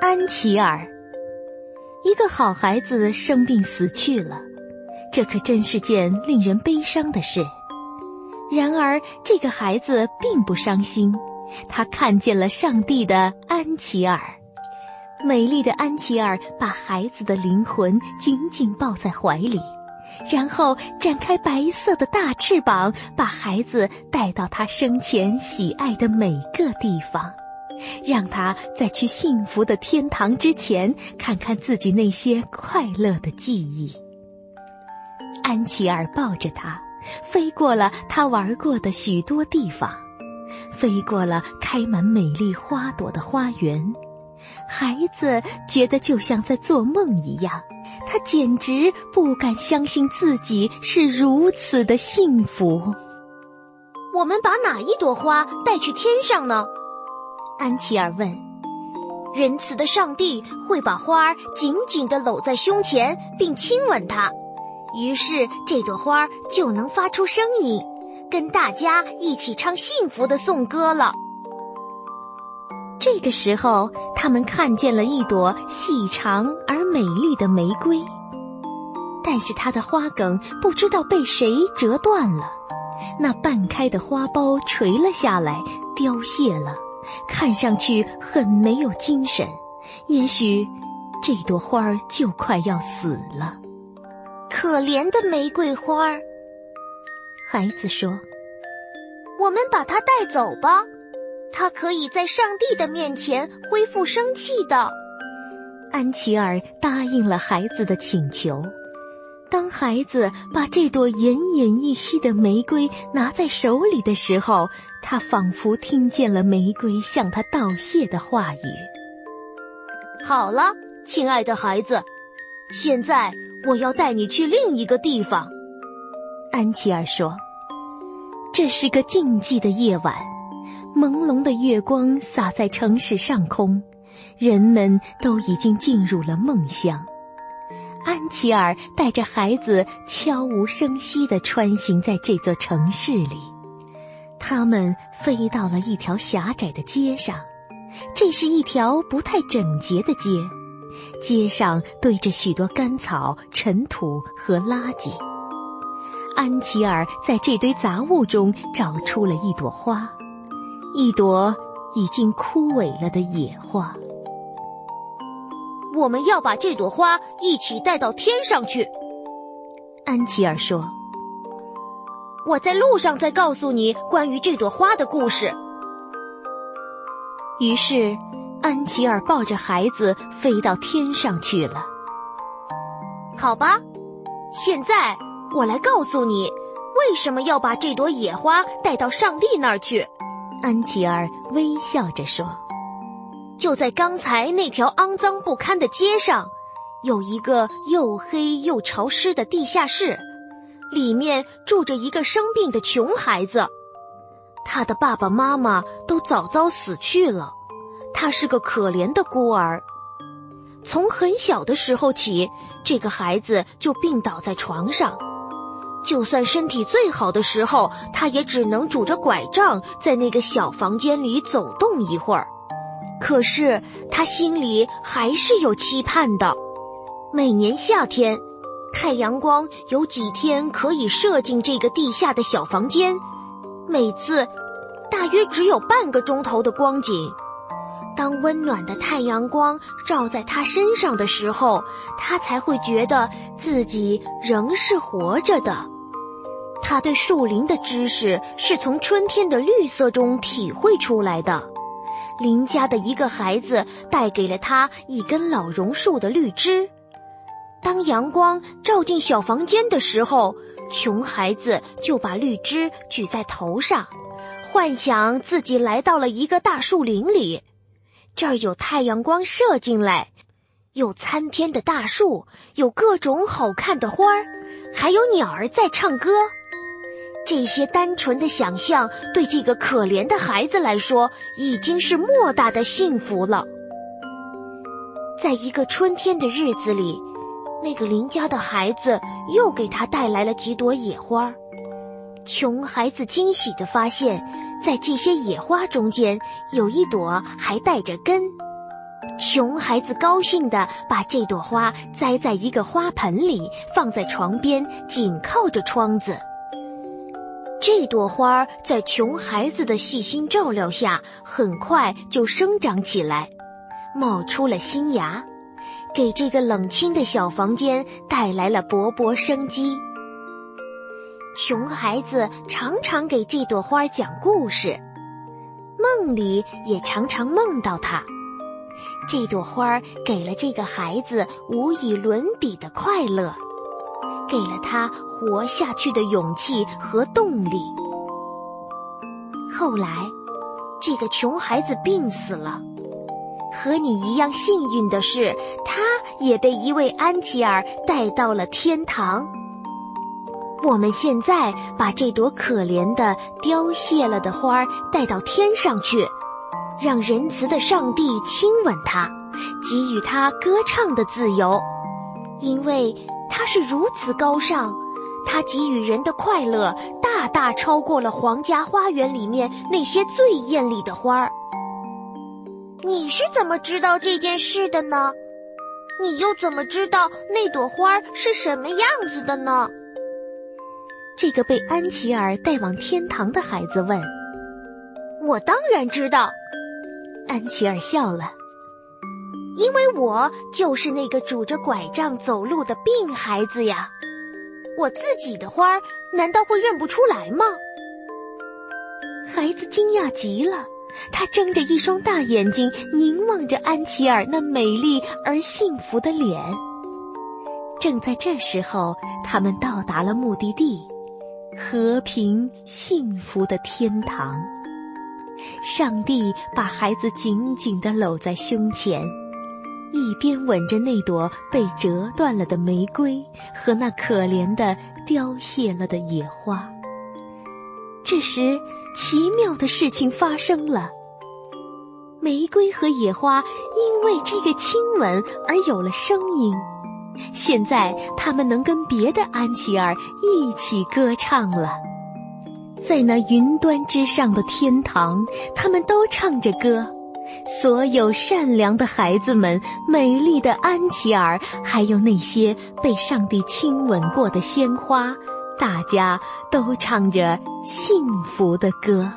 安琪儿，一个好孩子生病死去了，这可真是件令人悲伤的事。然而，这个孩子并不伤心，他看见了上帝的安琪儿。美丽的安琪儿把孩子的灵魂紧紧抱在怀里，然后展开白色的大翅膀，把孩子带到他生前喜爱的每个地方。让他在去幸福的天堂之前，看看自己那些快乐的记忆。安琪儿抱着他，飞过了他玩过的许多地方，飞过了开满美丽花朵的花园。孩子觉得就像在做梦一样，他简直不敢相信自己是如此的幸福。我们把哪一朵花带去天上呢？安琪儿问：“仁慈的上帝会把花儿紧紧地搂在胸前，并亲吻它，于是这朵花儿就能发出声音，跟大家一起唱幸福的颂歌了。”这个时候，他们看见了一朵细长而美丽的玫瑰，但是它的花梗不知道被谁折断了，那半开的花苞垂了下来，凋谢了。看上去很没有精神，也许这朵花儿就快要死了。可怜的玫瑰花儿，孩子说：“我们把它带走吧，它可以在上帝的面前恢复生气的。”安琪儿答应了孩子的请求。当孩子把这朵奄奄一息的玫瑰拿在手里的时候，他仿佛听见了玫瑰向他道谢的话语。好了，亲爱的孩子，现在我要带你去另一个地方。安琪儿说：“这是个静寂的夜晚，朦胧的月光洒在城市上空，人们都已经进入了梦乡。”安琪儿带着孩子悄无声息地穿行在这座城市里，他们飞到了一条狭窄的街上。这是一条不太整洁的街，街上堆着许多干草、尘土和垃圾。安琪儿在这堆杂物中找出了一朵花，一朵已经枯萎了的野花。我们要把这朵花一起带到天上去，安琪儿说：“我在路上再告诉你关于这朵花的故事。”于是，安琪儿抱着孩子飞到天上去了。好吧，现在我来告诉你为什么要把这朵野花带到上帝那儿去。安琪儿微笑着说。就在刚才那条肮脏不堪的街上，有一个又黑又潮湿的地下室，里面住着一个生病的穷孩子，他的爸爸妈妈都早早死去了，他是个可怜的孤儿。从很小的时候起，这个孩子就病倒在床上，就算身体最好的时候，他也只能拄着拐杖在那个小房间里走动一会儿。可是他心里还是有期盼的。每年夏天，太阳光有几天可以射进这个地下的小房间，每次大约只有半个钟头的光景。当温暖的太阳光照在他身上的时候，他才会觉得自己仍是活着的。他对树林的知识是从春天的绿色中体会出来的。邻家的一个孩子带给了他一根老榕树的绿枝。当阳光照进小房间的时候，穷孩子就把绿枝举在头上，幻想自己来到了一个大树林里。这儿有太阳光射进来，有参天的大树，有各种好看的花儿，还有鸟儿在唱歌。这些单纯的想象，对这个可怜的孩子来说，已经是莫大的幸福了。在一个春天的日子里，那个邻家的孩子又给他带来了几朵野花。穷孩子惊喜地发现，在这些野花中间，有一朵还带着根。熊孩子高兴地把这朵花栽在一个花盆里，放在床边，紧靠着窗子。这朵花在穷孩子的细心照料下，很快就生长起来，冒出了新芽，给这个冷清的小房间带来了勃勃生机。熊孩子常常给这朵花讲故事，梦里也常常梦到它。这朵花给了这个孩子无以伦比的快乐，给了他活下去的勇气和动力。后来，这个穷孩子病死了。和你一样幸运的是，他也被一位安琪儿带到了天堂。我们现在把这朵可怜的凋谢了的花带到天上去。让仁慈的上帝亲吻他，给予他歌唱的自由，因为他是如此高尚，它给予人的快乐大大超过了皇家花园里面那些最艳丽的花儿。你是怎么知道这件事的呢？你又怎么知道那朵花是什么样子的呢？这个被安琪儿带往天堂的孩子问：“我当然知道。”安琪儿笑了，因为我就是那个拄着拐杖走路的病孩子呀。我自己的花儿难道会认不出来吗？孩子惊讶极了，他睁着一双大眼睛凝望着安琪儿那美丽而幸福的脸。正在这时候，他们到达了目的地——和平幸福的天堂。上帝把孩子紧紧地搂在胸前，一边吻着那朵被折断了的玫瑰和那可怜的凋谢了的野花。这时，奇妙的事情发生了：玫瑰和野花因为这个亲吻而有了声音，现在它们能跟别的安琪儿一起歌唱了。在那云端之上的天堂，他们都唱着歌。所有善良的孩子们，美丽的安琪儿，还有那些被上帝亲吻过的鲜花，大家都唱着幸福的歌。